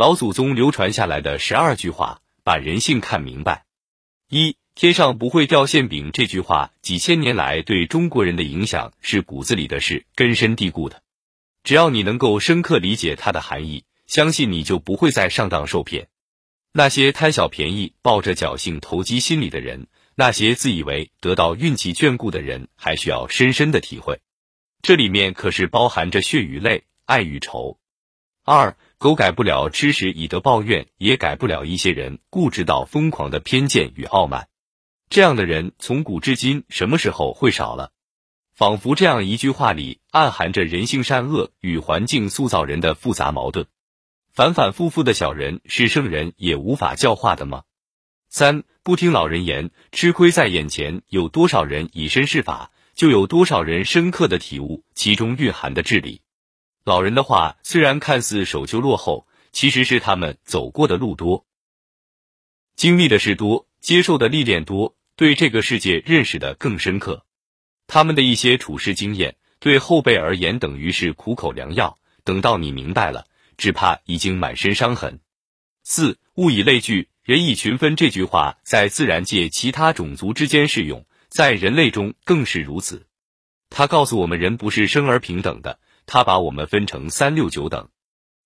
老祖宗流传下来的十二句话，把人性看明白。一天上不会掉馅饼这句话，几千年来对中国人的影响是骨子里的事，根深蒂固的。只要你能够深刻理解它的含义，相信你就不会再上当受骗。那些贪小便宜、抱着侥幸投机心理的人，那些自以为得到运气眷顾的人，还需要深深的体会。这里面可是包含着血与泪、爱与愁。二狗改不了吃屎以德报怨，也改不了一些人固执到疯狂的偏见与傲慢。这样的人从古至今什么时候会少了？仿佛这样一句话里暗含着人性善恶与环境塑造人的复杂矛盾。反反复复的小人是圣人也无法教化的吗？三不听老人言，吃亏在眼前。有多少人以身试法，就有多少人深刻的体悟其中蕴含的智理。老人的话虽然看似守旧落后，其实是他们走过的路多，经历的事多，接受的历练多。对这个世界认识的更深刻，他们的一些处事经验，对后辈而言等于是苦口良药。等到你明白了，只怕已经满身伤痕。四物以类聚，人以群分。这句话在自然界其他种族之间适用，在人类中更是如此。他告诉我们，人不是生而平等的，他把我们分成三六九等。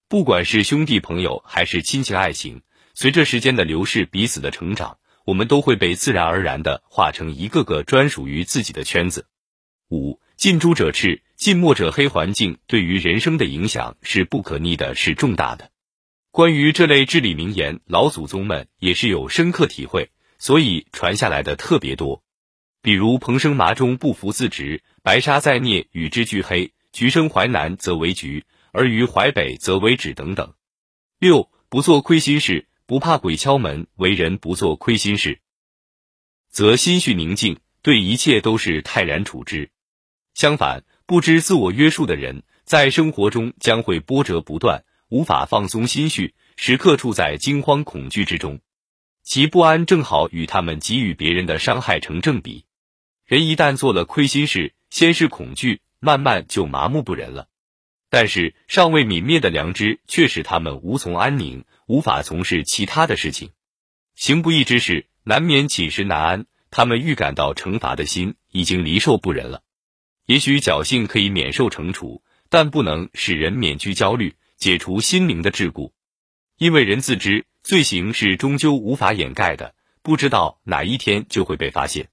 不管是兄弟朋友还是亲情爱情，随着时间的流逝，彼此的成长。我们都会被自然而然的化成一个个专属于自己的圈子。五近朱者赤，近墨者黑。环境对于人生的影响是不可逆的，是重大的。关于这类至理名言，老祖宗们也是有深刻体会，所以传下来的特别多。比如“蓬生麻中，不服自直；白沙在涅，与之俱黑。橘生淮南，则为橘；而于淮北，则为枳。”等等。六不做亏心事。不怕鬼敲门，为人不做亏心事，则心绪宁静，对一切都是泰然处之。相反，不知自我约束的人，在生活中将会波折不断，无法放松心绪，时刻处在惊慌恐惧之中。其不安正好与他们给予别人的伤害成正比。人一旦做了亏心事，先是恐惧，慢慢就麻木不仁了。但是尚未泯灭的良知，却使他们无从安宁。无法从事其他的事情，行不义之事难免寝食难安。他们预感到惩罚的心已经离受不仁了。也许侥幸可以免受惩处，但不能使人免去焦虑，解除心灵的桎梏。因为人自知罪行是终究无法掩盖的，不知道哪一天就会被发现。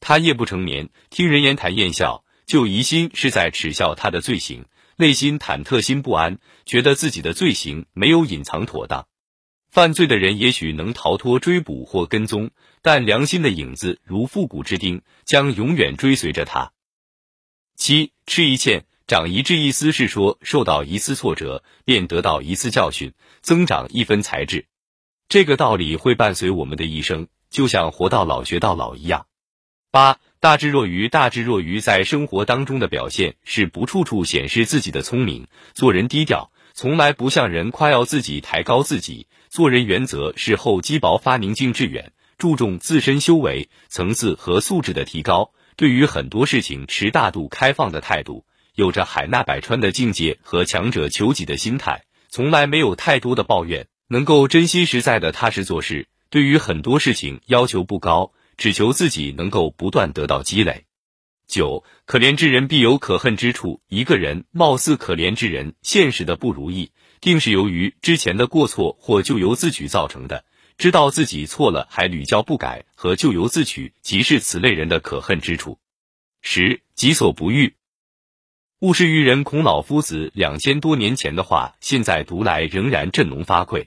他夜不成眠，听人言谈厌笑，就疑心是在耻笑他的罪行。内心忐忑心不安，觉得自己的罪行没有隐藏妥当。犯罪的人也许能逃脱追捕或跟踪，但良心的影子如复古之钉，将永远追随着他。七吃一堑，长一智，意思是说，受到一次挫折，便得到一次教训，增长一分才智。这个道理会伴随我们的一生，就像活到老学到老一样。八。大智若愚，大智若愚，在生活当中的表现是不处处显示自己的聪明，做人低调，从来不向人夸耀自己、抬高自己。做人原则是厚积薄发、宁静致远，注重自身修为层次和素质的提高。对于很多事情持大度、开放的态度，有着海纳百川的境界和强者求己的心态，从来没有太多的抱怨，能够真心实在的踏实做事。对于很多事情要求不高。只求自己能够不断得到积累。九，可怜之人必有可恨之处。一个人貌似可怜之人，现实的不如意，定是由于之前的过错或咎由自取造成的。知道自己错了还屡教不改和咎由自取，即是此类人的可恨之处。十，己所不欲，勿施于人。孔老夫子两千多年前的话，现在读来仍然振聋发聩。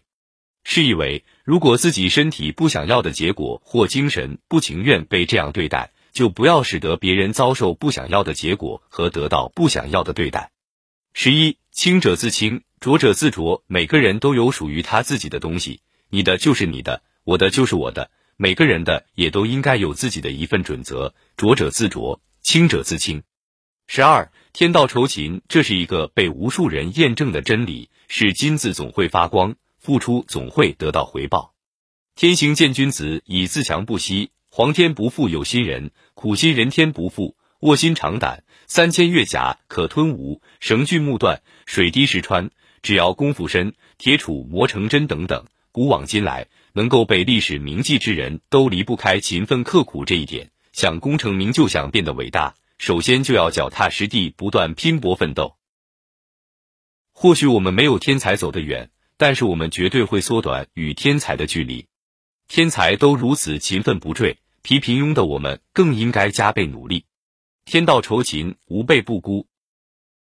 是以为，如果自己身体不想要的结果，或精神不情愿被这样对待，就不要使得别人遭受不想要的结果和得到不想要的对待。十一，清者自清，浊者自浊。每个人都有属于他自己的东西，你的就是你的，我的就是我的。每个人的也都应该有自己的一份准则，浊者自浊，清者自清。十二，天道酬勤，这是一个被无数人验证的真理，是金子总会发光。付出总会得到回报。天行健，君子以自强不息。皇天不负有心人，苦心人天不负。卧薪尝胆，三千越甲可吞吴。绳锯木断，水滴石穿。只要功夫深，铁杵磨成针等等，古往今来能够被历史铭记之人都离不开勤奋刻苦这一点。想功成名就，想变得伟大，首先就要脚踏实地，不断拼搏奋斗。或许我们没有天才走得远，但是我们绝对会缩短与天才的距离。天才都如此勤奋不坠，比平庸的我们更应该加倍努力。天道酬勤，吾辈不孤。